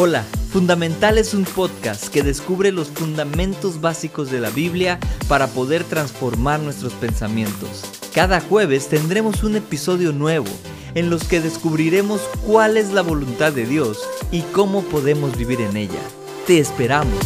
Hola, Fundamental es un podcast que descubre los fundamentos básicos de la Biblia para poder transformar nuestros pensamientos. Cada jueves tendremos un episodio nuevo en los que descubriremos cuál es la voluntad de Dios y cómo podemos vivir en ella. Te esperamos.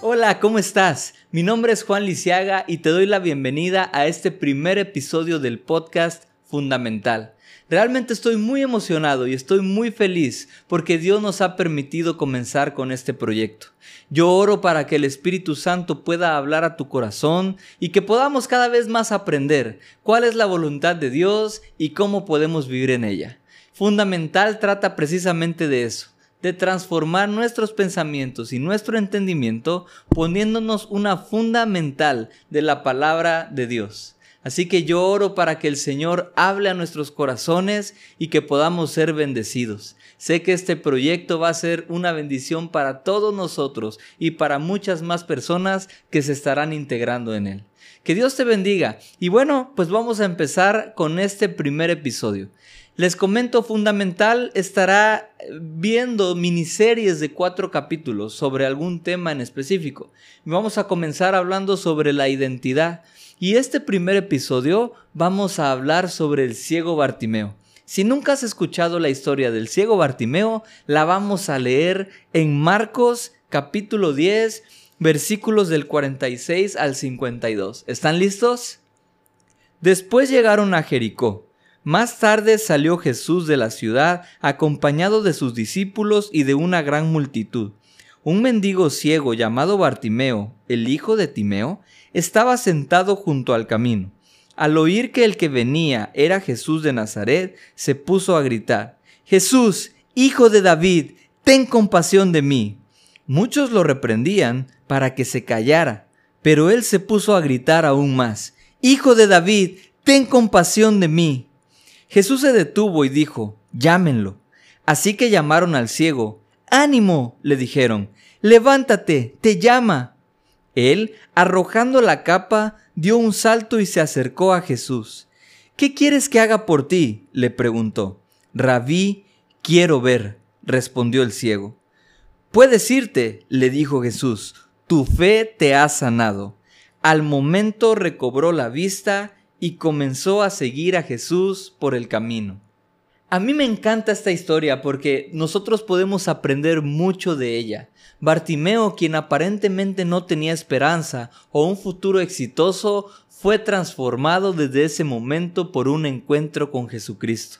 Hola, ¿cómo estás? Mi nombre es Juan Lisiaga y te doy la bienvenida a este primer episodio del podcast Fundamental. Realmente estoy muy emocionado y estoy muy feliz porque Dios nos ha permitido comenzar con este proyecto. Yo oro para que el Espíritu Santo pueda hablar a tu corazón y que podamos cada vez más aprender cuál es la voluntad de Dios y cómo podemos vivir en ella. Fundamental trata precisamente de eso de transformar nuestros pensamientos y nuestro entendimiento poniéndonos una fundamental de la palabra de Dios. Así que yo oro para que el Señor hable a nuestros corazones y que podamos ser bendecidos. Sé que este proyecto va a ser una bendición para todos nosotros y para muchas más personas que se estarán integrando en él. Que Dios te bendiga. Y bueno, pues vamos a empezar con este primer episodio. Les comento fundamental, estará viendo miniseries de cuatro capítulos sobre algún tema en específico. Vamos a comenzar hablando sobre la identidad. Y este primer episodio vamos a hablar sobre el ciego Bartimeo. Si nunca has escuchado la historia del ciego Bartimeo, la vamos a leer en Marcos capítulo 10, versículos del 46 al 52. ¿Están listos? Después llegaron a Jericó. Más tarde salió Jesús de la ciudad acompañado de sus discípulos y de una gran multitud. Un mendigo ciego llamado Bartimeo, el hijo de Timeo, estaba sentado junto al camino. Al oír que el que venía era Jesús de Nazaret, se puso a gritar, Jesús, hijo de David, ten compasión de mí. Muchos lo reprendían para que se callara, pero él se puso a gritar aún más, Hijo de David, ten compasión de mí. Jesús se detuvo y dijo, llámenlo. Así que llamaron al ciego. Ánimo, le dijeron, levántate, te llama. Él, arrojando la capa, dio un salto y se acercó a Jesús. ¿Qué quieres que haga por ti? le preguntó. Rabí, quiero ver, respondió el ciego. Puedes irte, le dijo Jesús, tu fe te ha sanado. Al momento recobró la vista y comenzó a seguir a Jesús por el camino. A mí me encanta esta historia porque nosotros podemos aprender mucho de ella. Bartimeo, quien aparentemente no tenía esperanza o un futuro exitoso, fue transformado desde ese momento por un encuentro con Jesucristo.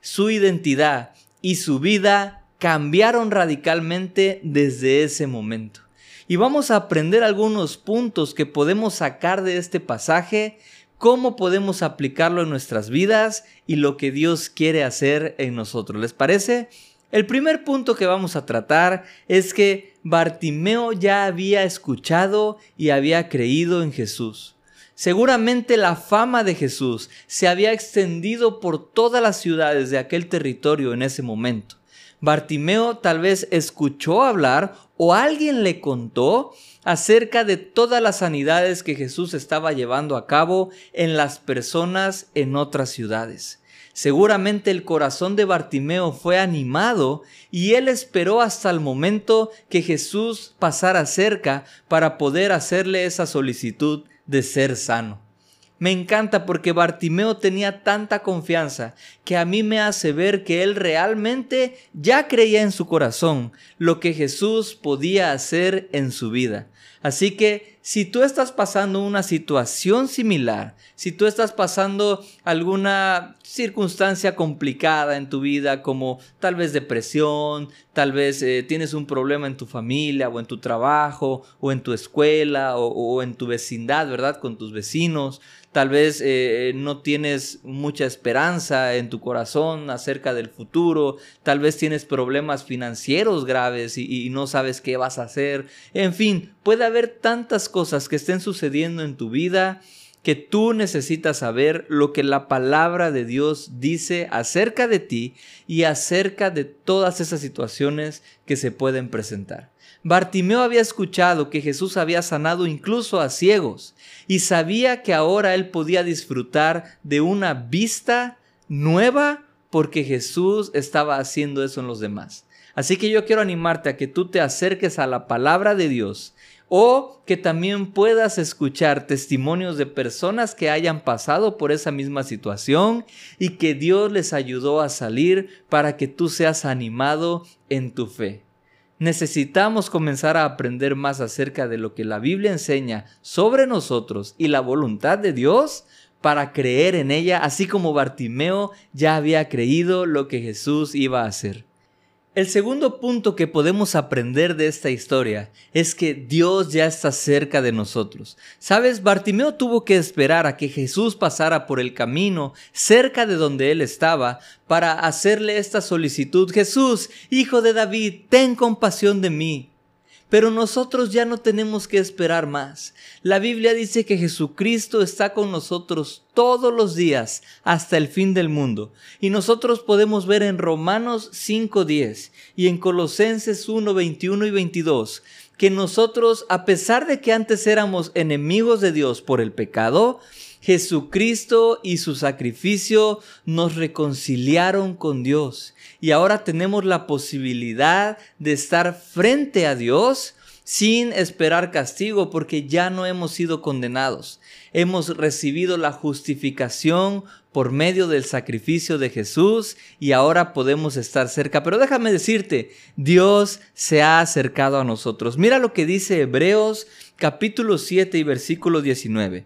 Su identidad y su vida cambiaron radicalmente desde ese momento. Y vamos a aprender algunos puntos que podemos sacar de este pasaje cómo podemos aplicarlo en nuestras vidas y lo que Dios quiere hacer en nosotros. ¿Les parece? El primer punto que vamos a tratar es que Bartimeo ya había escuchado y había creído en Jesús. Seguramente la fama de Jesús se había extendido por todas las ciudades de aquel territorio en ese momento. Bartimeo tal vez escuchó hablar o alguien le contó acerca de todas las sanidades que Jesús estaba llevando a cabo en las personas en otras ciudades. Seguramente el corazón de Bartimeo fue animado y él esperó hasta el momento que Jesús pasara cerca para poder hacerle esa solicitud de ser sano. Me encanta porque Bartimeo tenía tanta confianza que a mí me hace ver que él realmente ya creía en su corazón lo que Jesús podía hacer en su vida. Así que si tú estás pasando una situación similar, si tú estás pasando alguna circunstancia complicada en tu vida, como tal vez depresión, tal vez eh, tienes un problema en tu familia o en tu trabajo o en tu escuela o, en tu vecindad, ¿verdad? Con tus vecinos, tal vez eh, no tienes mucha esperanza en tu corazón acerca del futuro, tal vez tienes problemas financieros graves y, y, no sabes qué vas a hacer. En fin, puede haber tantas cosas que estén sucediendo en tu vida que tú necesitas saber lo que la palabra de Dios dice acerca de ti y acerca de todas esas situaciones que se pueden presentar. Bartimeo había escuchado que Jesús había sanado incluso a ciegos y sabía que ahora él podía disfrutar de una vista nueva porque Jesús estaba haciendo eso en los demás. Así que yo quiero animarte a que tú te acerques a la palabra de Dios o que también puedas escuchar testimonios de personas que hayan pasado por esa misma situación y que Dios les ayudó a salir para que tú seas animado en tu fe. Necesitamos comenzar a aprender más acerca de lo que la Biblia enseña sobre nosotros y la voluntad de Dios para creer en ella, así como Bartimeo ya había creído lo que Jesús iba a hacer. El segundo punto que podemos aprender de esta historia es que Dios ya está cerca de nosotros. Sabes, Bartimeo tuvo que esperar a que Jesús pasara por el camino cerca de donde él estaba para hacerle esta solicitud. Jesús, hijo de David, ten compasión de mí. Pero nosotros ya no tenemos que esperar más. La Biblia dice que Jesucristo está con nosotros todos los días hasta el fin del mundo. Y nosotros podemos ver en Romanos 5.10 y en Colosenses 1, 21 y 22 que nosotros, a pesar de que antes éramos enemigos de Dios por el pecado, Jesucristo y su sacrificio nos reconciliaron con Dios y ahora tenemos la posibilidad de estar frente a Dios sin esperar castigo porque ya no hemos sido condenados. Hemos recibido la justificación por medio del sacrificio de Jesús y ahora podemos estar cerca. Pero déjame decirte, Dios se ha acercado a nosotros. Mira lo que dice Hebreos capítulo 7 y versículo 19.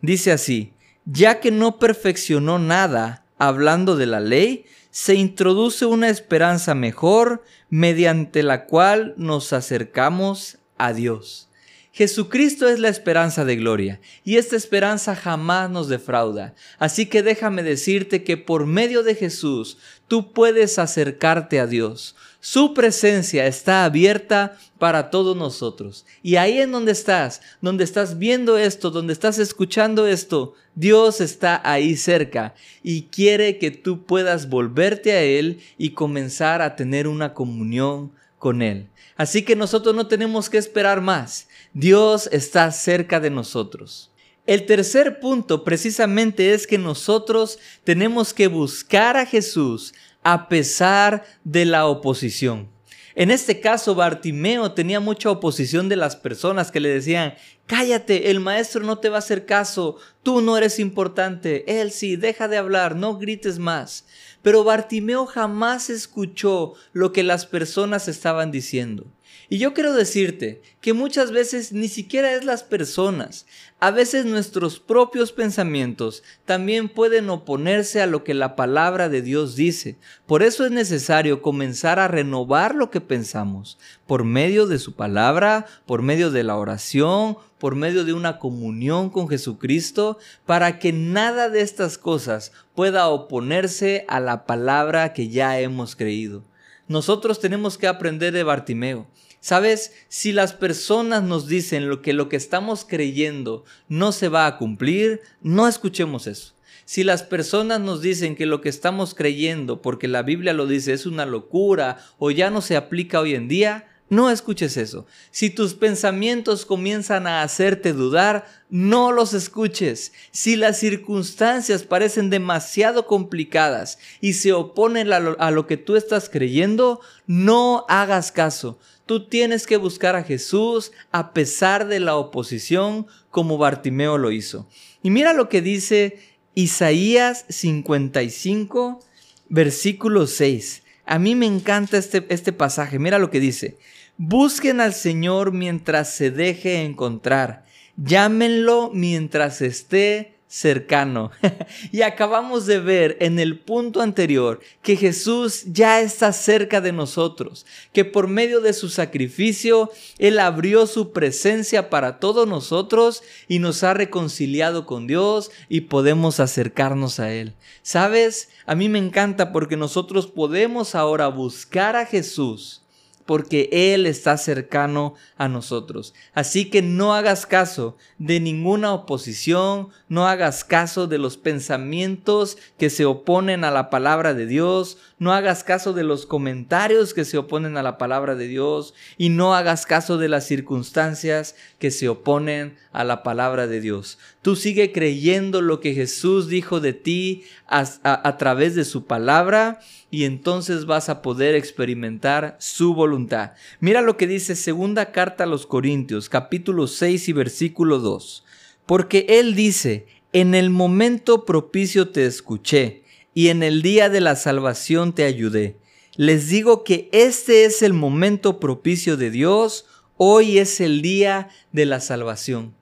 Dice así, ya que no perfeccionó nada hablando de la ley, se introduce una esperanza mejor mediante la cual nos acercamos a Dios. Jesucristo es la esperanza de gloria y esta esperanza jamás nos defrauda. Así que déjame decirte que por medio de Jesús tú puedes acercarte a Dios. Su presencia está abierta para todos nosotros. Y ahí en donde estás, donde estás viendo esto, donde estás escuchando esto, Dios está ahí cerca y quiere que tú puedas volverte a Él y comenzar a tener una comunión con Él. Así que nosotros no tenemos que esperar más. Dios está cerca de nosotros. El tercer punto precisamente es que nosotros tenemos que buscar a Jesús a pesar de la oposición. En este caso, Bartimeo tenía mucha oposición de las personas que le decían, cállate, el maestro no te va a hacer caso, tú no eres importante, él sí, deja de hablar, no grites más. Pero Bartimeo jamás escuchó lo que las personas estaban diciendo. Y yo quiero decirte que muchas veces ni siquiera es las personas. A veces nuestros propios pensamientos también pueden oponerse a lo que la palabra de Dios dice. Por eso es necesario comenzar a renovar lo que pensamos por medio de su palabra, por medio de la oración, por medio de una comunión con Jesucristo, para que nada de estas cosas pueda oponerse a la palabra que ya hemos creído. Nosotros tenemos que aprender de Bartimeo. Sabes, si las personas nos dicen lo que lo que estamos creyendo no se va a cumplir, no escuchemos eso. Si las personas nos dicen que lo que estamos creyendo, porque la Biblia lo dice, es una locura o ya no se aplica hoy en día, no escuches eso. Si tus pensamientos comienzan a hacerte dudar, no los escuches. Si las circunstancias parecen demasiado complicadas y se oponen a lo, que tú estás creyendo, no hagas caso. Tú tienes que buscar a Jesús a pesar de la oposición como Bartimeo lo hizo. Y mira lo que dice Isaías 55, versículo 6. A mí me encanta este, este pasaje. Mira lo que dice. Busquen al Señor mientras se deje encontrar. Llámenlo mientras esté cercano. y acabamos de ver en el punto anterior que Jesús ya está cerca de nosotros, que por medio de su sacrificio Él abrió su presencia para todos nosotros y nos ha reconciliado con Dios y podemos acercarnos a Él. ¿Sabes? A mí me encanta porque nosotros podemos ahora buscar a Jesús porque Él está cercano a nosotros. Así que no hagas caso de ninguna oposición, no hagas caso de los pensamientos que se oponen a la palabra de Dios, no hagas caso de los comentarios que se oponen a la palabra de Dios y no hagas caso de las circunstancias que se oponen a la palabra de Dios. Tú sigue creyendo lo que Jesús dijo de ti a, través de su palabra y entonces vas a poder experimentar su voluntad. Mira lo que dice segunda carta a los Corintios, capítulo 6 y versículo 2. Porque Él dice, en el momento propicio te escuché y en el día de la salvación te ayudé. Les digo que este es el momento propicio de Dios, hoy es el día de la salvación.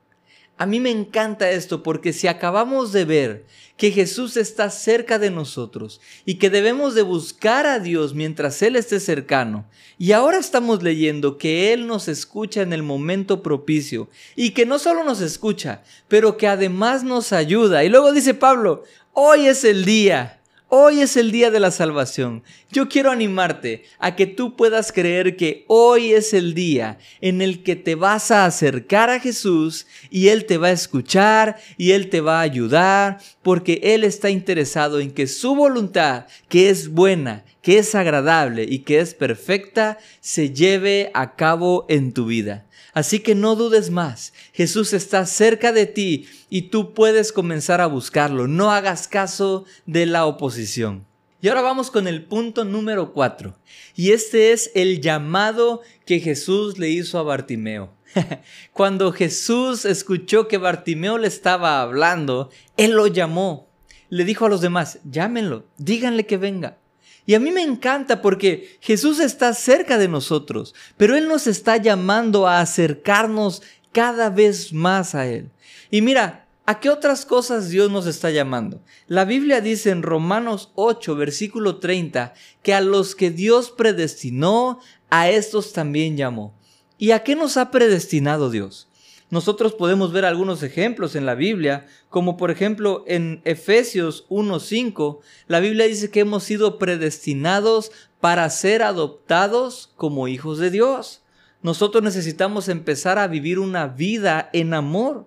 A mí me encanta esto porque si acabamos de ver que Jesús está cerca de nosotros y que debemos de buscar a Dios mientras Él esté cercano, y ahora estamos leyendo que Él nos escucha en el momento propicio y que no solo nos escucha, pero que además nos ayuda. Y luego dice Pablo, hoy es el día, Hoy es el día de la salvación. Yo quiero animarte a que tú puedas creer que hoy es el día en el que te vas a acercar a Jesús y Él te va a escuchar y Él te va a ayudar porque Él está interesado en que su voluntad, que es buena, que es agradable y que es perfecta, se lleve a cabo en tu vida. Así que no dudes más. Jesús está cerca de ti y tú puedes comenzar a buscarlo. No hagas caso de la oposición. Y ahora vamos con el punto número cuatro. Y este es el llamado que Jesús le hizo a Bartimeo. Cuando Jesús escuchó que Bartimeo le estaba hablando, él lo llamó. Le dijo a los demás, llámenlo, díganle que venga. Y a mí me encanta porque Jesús está cerca de nosotros, pero Él nos está llamando a acercarnos cada vez más a Él. Y mira, ¿a qué otras cosas Dios nos está llamando? La Biblia dice en Romanos 8, versículo 30, que a los que Dios predestinó, a estos también llamó. ¿Y a qué nos ha predestinado Dios? Nosotros podemos ver algunos ejemplos en la Biblia, como por ejemplo en Efesios 1.5, la Biblia dice que hemos sido predestinados para ser adoptados como hijos de Dios. Nosotros necesitamos empezar a vivir una vida en amor.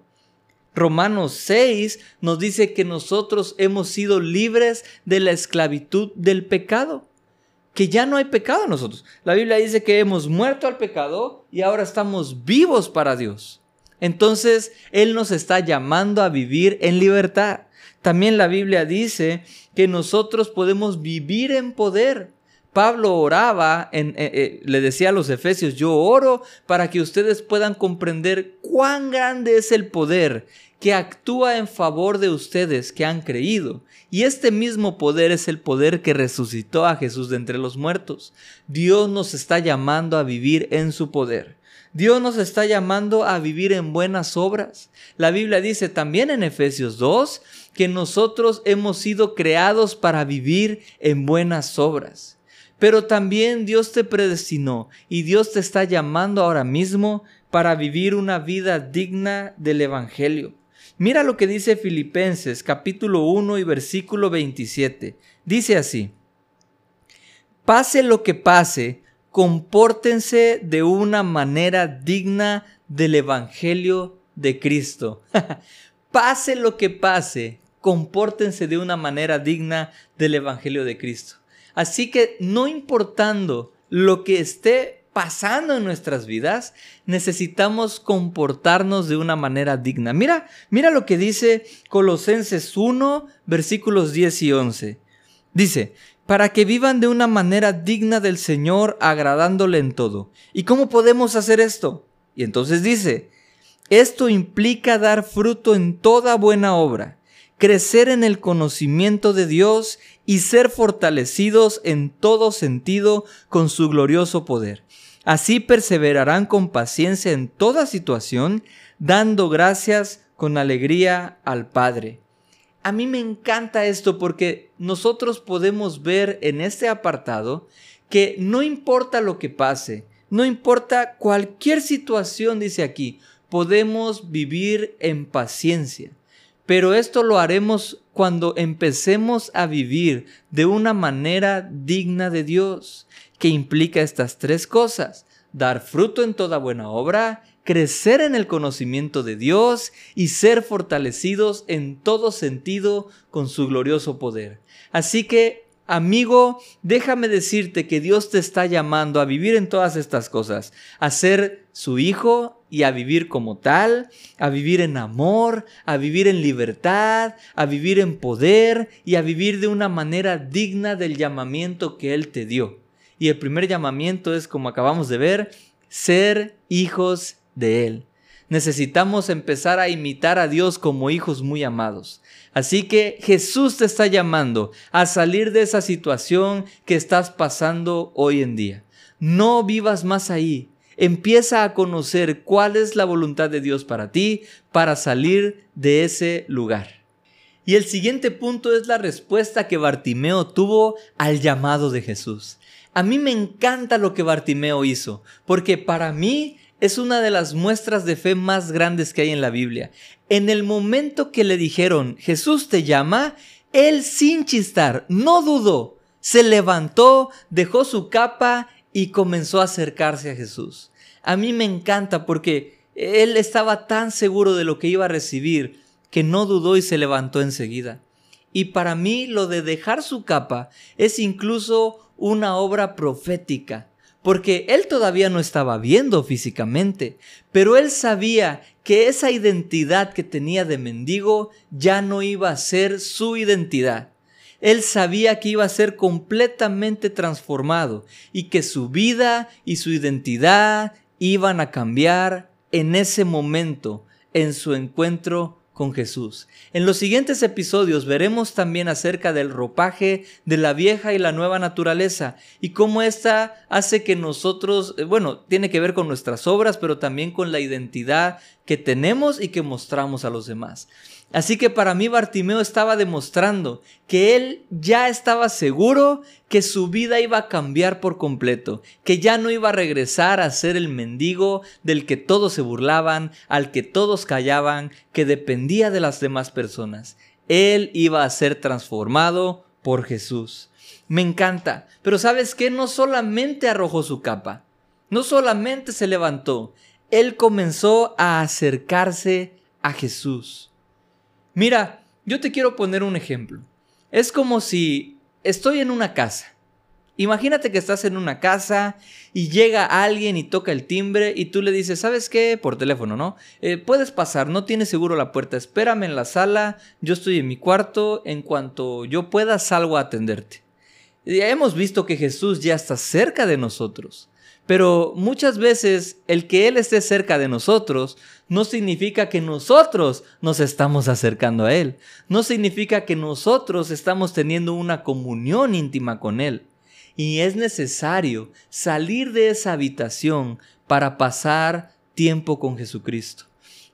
Romanos 6 nos dice que nosotros hemos sido libres de la esclavitud del pecado, que ya no hay pecado en nosotros. La Biblia dice que hemos muerto al pecado y ahora estamos vivos para Dios. Entonces, Él nos está llamando a vivir en libertad. También la Biblia dice que nosotros podemos vivir en poder. Pablo oraba, en, eh, eh, le decía a los efesios, yo oro para que ustedes puedan comprender cuán grande es el poder que actúa en favor de ustedes que han creído. Y este mismo poder es el poder que resucitó a Jesús de entre los muertos. Dios nos está llamando a vivir en su poder. Dios nos está llamando a vivir en buenas obras. La Biblia dice también en Efesios 2 que nosotros hemos sido creados para vivir en buenas obras. Pero también Dios te predestinó y Dios te está llamando ahora mismo para vivir una vida digna del Evangelio. Mira lo que dice Filipenses capítulo 1 y versículo 27. Dice así, pase lo que pase, compórtense de una manera digna del Evangelio de Cristo. pase lo que pase, compórtense de una manera digna del Evangelio de Cristo. Así que no importando lo que esté pasando en nuestras vidas, necesitamos comportarnos de una manera digna. Mira, mira lo que dice Colosenses 1, versículos 10 y 11. Dice, para que vivan de una manera digna del Señor, agradándole en todo. ¿Y cómo podemos hacer esto? Y entonces dice, esto implica dar fruto en toda buena obra, crecer en el conocimiento de Dios y ser fortalecidos en todo sentido con su glorioso poder. Así perseverarán con paciencia en toda situación, dando gracias con alegría al Padre a mí me encanta esto porque nosotros podemos ver en este apartado que no importa lo que pase, no importa cualquier situación, dice aquí, podemos vivir en paciencia. Pero esto lo haremos cuando empecemos a vivir de una manera digna de Dios. que implica estas tres cosas, dar fruto en toda buena obra, crecer en el conocimiento de Dios y ser fortalecidos en todo sentido con su glorioso poder. Así que Amigo, déjame decirte que Dios te está llamando a vivir en todas estas cosas, a ser su hijo y a vivir como tal, a vivir en amor, a vivir en libertad, a vivir en poder y a vivir de una manera digna del llamamiento que Él te dio. Y el primer llamamiento es, como acabamos de ver, ser hijos de Él. Necesitamos empezar a imitar a Dios como hijos muy amados. Así que Jesús te está llamando a salir de esa situación que estás pasando hoy en día. No vivas más ahí. Empieza a conocer cuál es la voluntad de Dios para ti para salir de ese lugar. Y el siguiente punto es la respuesta que Bartimeo tuvo al llamado de Jesús. A mí me encanta lo que Bartimeo hizo, porque para mí es una de las muestras de fe más grandes que hay en la Biblia. En el momento que le dijeron, Jesús te llama, él sin chistar, no dudó, se levantó, dejó su capa y comenzó a acercarse a Jesús. A mí me encanta porque él estaba tan seguro de lo que iba a recibir que no dudó y se levantó enseguida. Y para mí lo de dejar su capa es incluso una obra profética porque él todavía no estaba viendo físicamente, pero él sabía que esa identidad que tenía de mendigo ya no iba a ser su identidad. Él sabía que iba a ser completamente transformado y que su vida y su identidad iban a cambiar en ese momento, en su encuentro con Jesús. En los siguientes episodios veremos también acerca del ropaje de la vieja y la nueva naturaleza y cómo ésta hace que nosotros, eh, bueno, tiene que ver con nuestras obras, pero también con la identidad que tenemos y que mostramos a los demás. Así que para mí Bartimeo estaba demostrando que él ya estaba seguro que su vida iba a cambiar por completo, que ya no iba a regresar a ser el mendigo del que todos se burlaban, al que todos callaban, que dependía de las demás personas. Él iba a ser transformado por Jesús. Me encanta, pero ¿sabes qué? No solamente arrojó su capa, no solamente se levantó, él comenzó a acercarse a Jesús. Mira, yo te quiero poner un ejemplo. Es como si estoy en una casa. Imagínate que estás en una casa y llega alguien y toca el timbre y tú le dices, ¿sabes qué? Por teléfono, ¿no? Eh, puedes pasar, no tienes seguro la puerta, espérame en la sala, yo estoy en mi cuarto, en cuanto yo pueda salgo a atenderte. Ya hemos visto que Jesús ya está cerca de nosotros. Pero muchas veces el que Él esté cerca de nosotros no significa que nosotros nos estamos acercando a Él. No significa que nosotros estamos teniendo una comunión íntima con Él. Y es necesario salir de esa habitación para pasar tiempo con Jesucristo.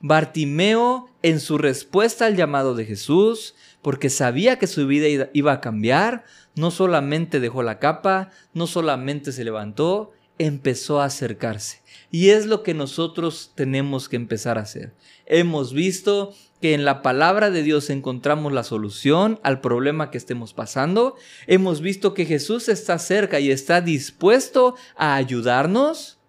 Bartimeo, en su respuesta al llamado de Jesús, porque sabía que su vida iba a cambiar, no solamente dejó la capa, no solamente se levantó, empezó a acercarse. Y es lo que nosotros tenemos que empezar a hacer. Hemos visto que en la palabra de Dios encontramos la solución al problema que estemos pasando. Hemos visto que Jesús está cerca y está dispuesto a ayudarnos.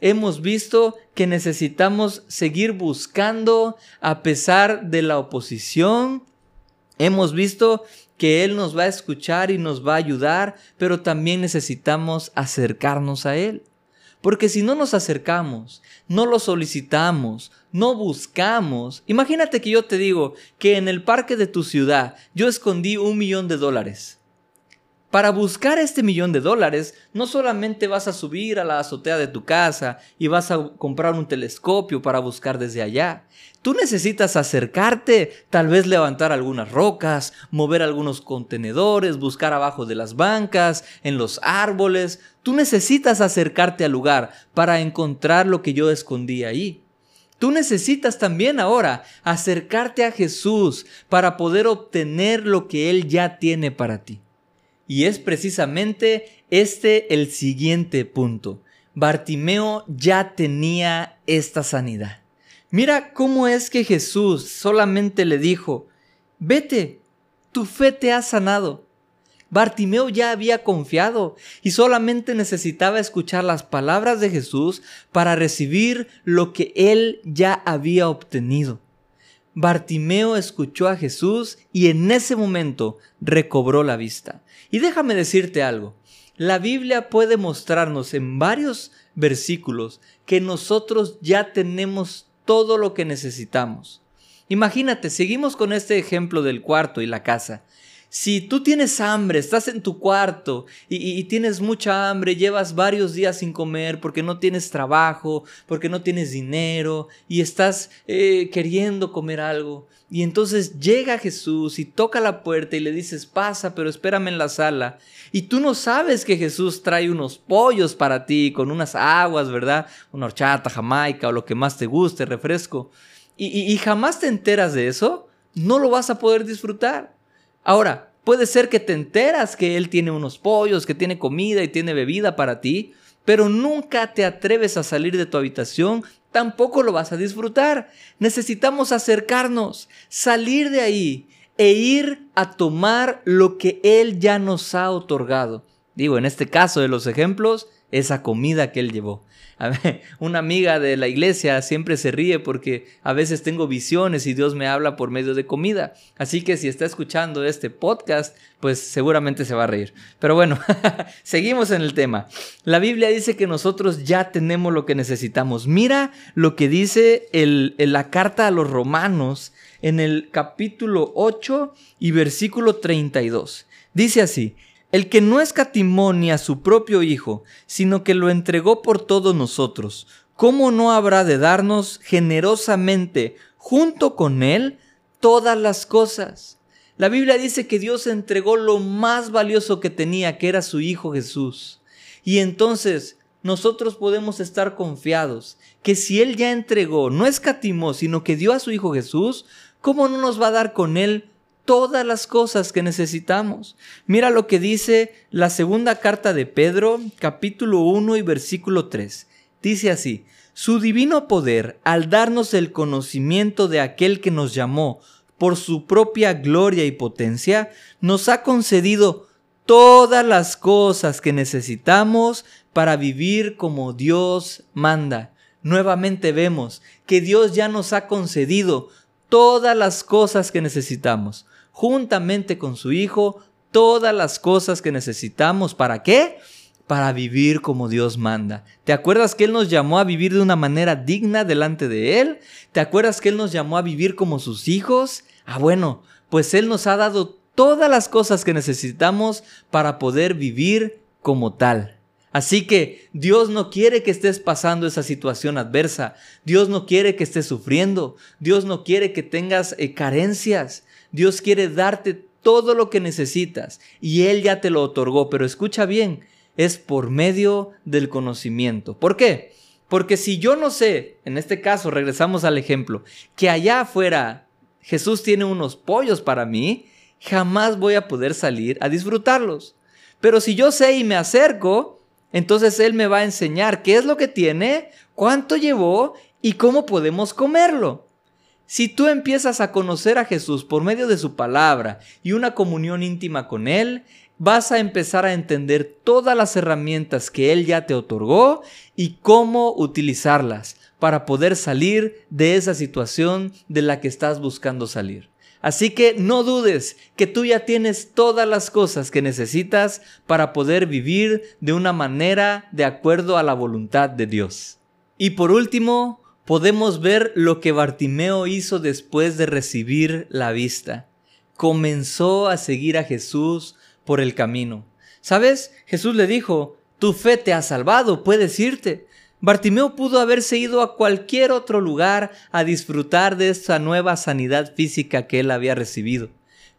Hemos visto que necesitamos seguir buscando a pesar de la oposición. Hemos visto que Él nos va a escuchar y nos va a ayudar, pero también necesitamos acercarnos a Él. Porque si no nos acercamos, no lo solicitamos, no buscamos, imagínate que yo te digo que en el parque de tu ciudad yo escondí un millón de dólares. Para buscar este millón de dólares, no solamente vas a subir a la azotea de tu casa y vas a comprar un telescopio para buscar desde allá. Tú necesitas acercarte, tal vez levantar algunas rocas, mover algunos contenedores, buscar abajo de las bancas, en los árboles. Tú necesitas acercarte al lugar para encontrar lo que yo escondí ahí. Tú necesitas también ahora acercarte a Jesús para poder obtener lo que Él ya tiene para ti. Y es precisamente este el siguiente punto. Bartimeo ya tenía esta sanidad. Mira cómo es que Jesús solamente le dijo, vete, tu fe te ha sanado. Bartimeo ya había confiado y solamente necesitaba escuchar las palabras de Jesús para recibir lo que él ya había obtenido. Bartimeo escuchó a Jesús y en ese momento recobró la vista. Y déjame decirte algo, la Biblia puede mostrarnos en varios versículos que nosotros ya tenemos todo lo que necesitamos. Imagínate, seguimos con este ejemplo del cuarto y la casa. Si tú tienes hambre, estás en tu cuarto y, tienes mucha hambre, llevas varios días sin comer porque no tienes trabajo, porque no tienes dinero y estás eh, queriendo comer algo. Y entonces llega Jesús y toca la puerta y le dices, pasa, pero espérame en la sala. Y tú no sabes que Jesús trae unos pollos para ti con unas aguas, ¿verdad? Una horchata, jamaica o lo que más te guste, refresco. y jamás te enteras de eso, no lo vas a poder disfrutar. Ahora, puede ser que te enteras que Él tiene unos pollos, que tiene comida y tiene bebida para ti, pero nunca te atreves a salir de tu habitación, tampoco lo vas a disfrutar. Necesitamos acercarnos, salir de ahí e ir a tomar lo que Él ya nos ha otorgado. Digo, en este caso de los ejemplos, esa comida que Él llevó. una amiga de la iglesia siempre se ríe porque a veces tengo visiones y Dios me habla por medio de comida. Así que si está escuchando este podcast, pues seguramente se va a reír. Pero bueno, seguimos en el tema. La Biblia dice que nosotros ya tenemos lo que necesitamos. Mira lo que dice el, la carta a los romanos en el capítulo 8 y versículo 32. Dice así, el que no escatimó ni a su propio Hijo, sino que lo entregó por todos nosotros, ¿cómo no habrá de darnos generosamente junto con Él todas las cosas? La Biblia dice que Dios entregó lo más valioso que tenía, que era su Hijo Jesús. Y entonces nosotros podemos estar confiados que si Él ya entregó, no escatimó, sino que dio a su Hijo Jesús, ¿cómo no nos va a dar con Él todas las cosas que necesitamos. Mira lo que dice la segunda carta de Pedro, capítulo 1 y versículo 3. Dice así, su divino poder, al darnos el conocimiento de aquel que nos llamó por su propia gloria y potencia, nos ha concedido todas las cosas que necesitamos para vivir como Dios manda. Nuevamente vemos que Dios ya nos ha concedido todas las cosas que necesitamos juntamente con su Hijo todas las cosas que necesitamos. ¿Para qué? Para vivir como Dios manda. ¿Te acuerdas que Él nos llamó a vivir de una manera digna delante de Él? ¿Te acuerdas que Él nos llamó a vivir como sus hijos? Ah, bueno, pues Él nos ha dado todas las cosas que necesitamos para poder vivir como tal. Así que Dios no quiere que estés pasando esa situación adversa. Dios no quiere que estés sufriendo. Dios no quiere que tengas eh, carencias. Dios quiere darte todo lo que necesitas y Él ya te lo otorgó, pero escucha bien, es por medio del conocimiento. ¿Por qué? Porque si yo no sé, en este caso regresamos al ejemplo, que allá afuera Jesús tiene unos pollos para mí, jamás voy a poder salir a disfrutarlos. Pero si yo sé y me acerco, entonces Él me va a enseñar qué es lo que tiene, cuánto llevó y cómo podemos comerlo. Si tú empiezas a conocer a Jesús por medio de su palabra y una comunión íntima con Él, vas a empezar a entender todas las herramientas que Él ya te otorgó y cómo utilizarlas para poder salir de esa situación de la que estás buscando salir. Así que no dudes que tú ya tienes todas las cosas que necesitas para poder vivir de una manera de acuerdo a la voluntad de Dios. Y por último, podemos ver lo que Bartimeo hizo después de recibir la vista. Comenzó a seguir a Jesús por el camino. ¿Sabes? Jesús le dijo, tu fe te ha salvado, puedes irte. Bartimeo pudo haberse ido a cualquier otro lugar a disfrutar de esa nueva sanidad física que él había recibido.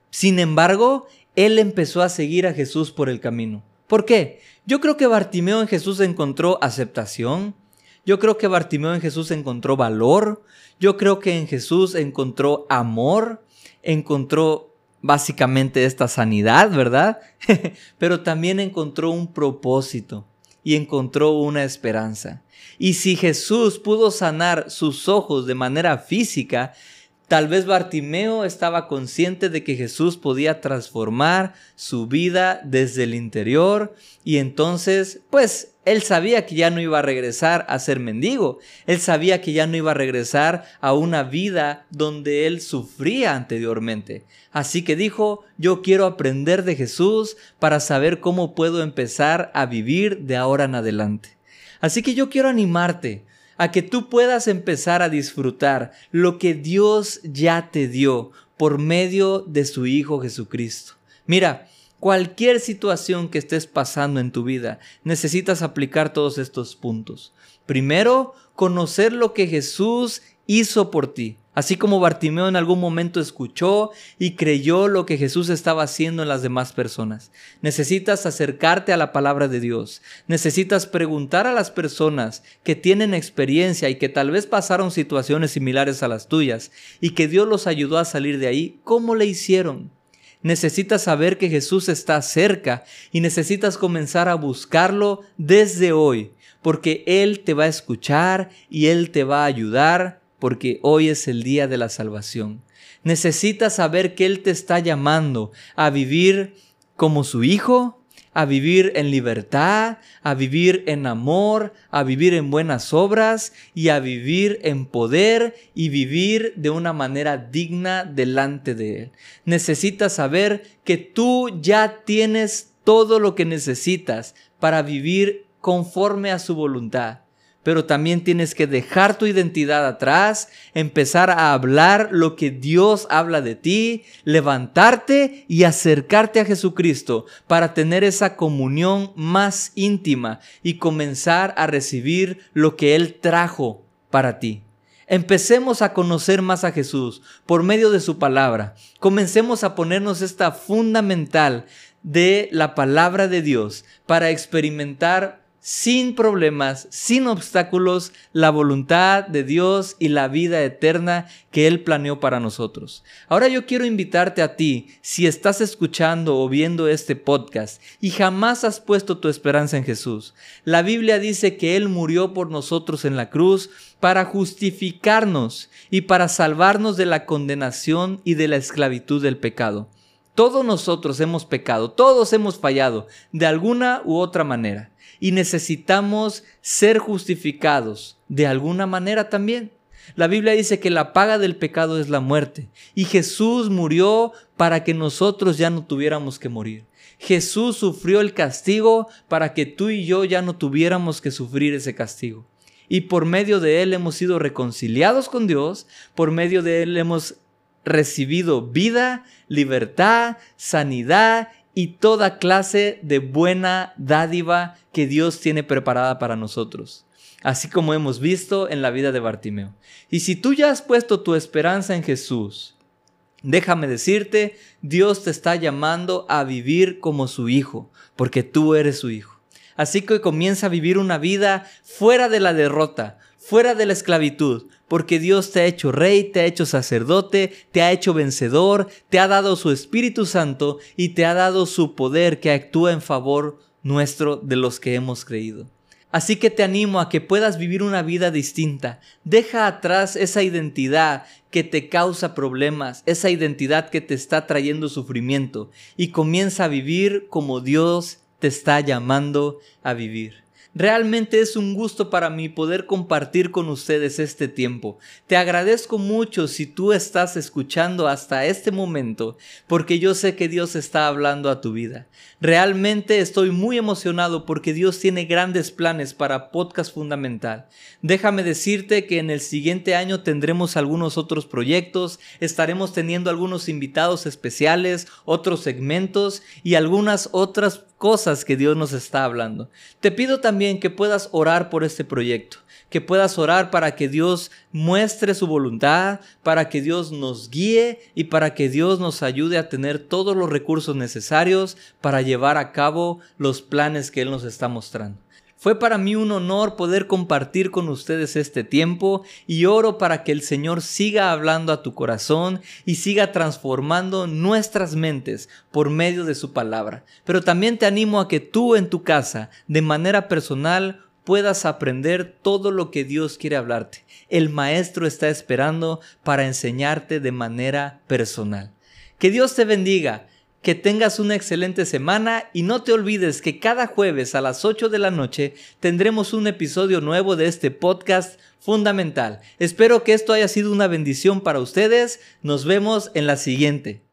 Sin embargo, él empezó a seguir a Jesús por el camino. ¿Por qué? Yo creo que Bartimeo en Jesús encontró aceptación, yo creo que Bartimeo en Jesús encontró valor. Yo creo que en Jesús encontró amor. Encontró básicamente esta sanidad, ¿verdad? Pero también encontró un propósito y encontró una esperanza. Y si Jesús pudo sanar sus ojos de manera física, Tal vez Bartimeo estaba consciente de que Jesús podía transformar su vida desde el interior y entonces, pues, él sabía que ya no iba a regresar a ser mendigo. Él sabía que ya no iba a regresar a una vida donde él sufría anteriormente. Así que dijo, yo quiero aprender de Jesús para saber cómo puedo empezar a vivir de ahora en adelante. Así que yo quiero animarte a que tú puedas empezar a disfrutar lo que Dios ya te dio por medio de su Hijo Jesucristo. Mira, cualquier situación que estés pasando en tu vida, necesitas aplicar todos estos puntos. Primero, conocer lo que Jesús hizo por ti. Así como Bartimeo en algún momento escuchó y creyó lo que Jesús estaba haciendo en las demás personas. Necesitas acercarte a la palabra de Dios. Necesitas preguntar a las personas que tienen experiencia y que tal vez pasaron situaciones similares a las tuyas y que Dios los ayudó a salir de ahí, ¿cómo le hicieron? Necesitas saber que Jesús está cerca y necesitas comenzar a buscarlo desde hoy, porque Él te va a escuchar y Él te va a ayudar porque hoy es el día de la salvación. Necesitas saber que Él te está llamando a vivir como su hijo, a vivir en libertad, a vivir en amor, a vivir en buenas obras y a vivir en poder y vivir de una manera digna delante de Él. Necesitas saber que tú ya tienes todo lo que necesitas para vivir conforme a su voluntad pero también tienes que dejar tu identidad atrás, empezar a hablar lo que Dios habla de ti, levantarte y acercarte a Jesucristo para tener esa comunión más íntima y comenzar a recibir lo que Él trajo para ti. Empecemos a conocer más a Jesús por medio de su palabra. Comencemos a ponernos esta fundamental de la palabra de Dios para experimentar sin problemas, sin obstáculos, la voluntad de Dios y la vida eterna que Él planeó para nosotros. Ahora yo quiero invitarte a ti, si estás escuchando o viendo este podcast y jamás has puesto tu esperanza en Jesús. La Biblia dice que Él murió por nosotros en la cruz para justificarnos y para salvarnos de la condenación y de la esclavitud del pecado. Todos nosotros hemos pecado, todos hemos fallado de alguna u otra manera y necesitamos ser justificados de alguna manera también. La Biblia dice que la paga del pecado es la muerte y Jesús murió para que nosotros ya no tuviéramos que morir. Jesús sufrió el castigo para que tú y yo ya no tuviéramos que sufrir ese castigo. Y por medio de Él hemos sido reconciliados con Dios, por medio de Él hemos recibido vida, libertad, sanidad y toda clase de buena dádiva que Dios tiene preparada para nosotros, así como hemos visto en la vida de Bartimeo. Y si tú ya has puesto tu esperanza en Jesús, déjame decirte, Dios te está llamando a vivir como su hijo, porque tú eres su hijo. Así que comienza a vivir una vida fuera de la derrota, fuera de la esclavitud, porque Dios te ha hecho rey, te ha hecho sacerdote, te ha hecho vencedor, te ha dado su Espíritu Santo y te ha dado su poder que actúa en favor nuestro de los que hemos creído. Así que te animo a que puedas vivir una vida distinta. Deja atrás esa identidad que te causa problemas, esa identidad que te está trayendo sufrimiento y comienza a vivir como Dios te está llamando a vivir. Realmente es un gusto para mí poder compartir con ustedes este tiempo. Te agradezco mucho si tú estás escuchando hasta este momento, porque yo sé que Dios está hablando a tu vida. Realmente estoy muy emocionado porque Dios tiene grandes planes para Podcast Fundamental. Déjame decirte que en el siguiente año tendremos algunos otros proyectos, estaremos teniendo algunos invitados especiales, otros segmentos y algunas otras cosas que Dios nos está hablando. Te pido también que puedas orar por este proyecto, que puedas orar para que Dios muestre su voluntad, para que Dios nos guíe y para que Dios nos ayude a tener todos los recursos necesarios para llevar a cabo los planes que Él nos está mostrando. Fue para mí un honor poder compartir con ustedes este tiempo y oro para que el Señor siga hablando a tu corazón y siga transformando nuestras mentes por medio de su palabra. Pero también te animo a que tú en tu casa, de manera personal, puedas aprender todo lo que Dios quiere hablarte. El Maestro está esperando para enseñarte de manera personal. Que Dios te bendiga que tengas una excelente semana y no te olvides que cada jueves a las 8 de la noche tendremos un episodio nuevo de este podcast fundamental. Espero que esto haya sido una bendición para ustedes. Nos vemos en la siguiente.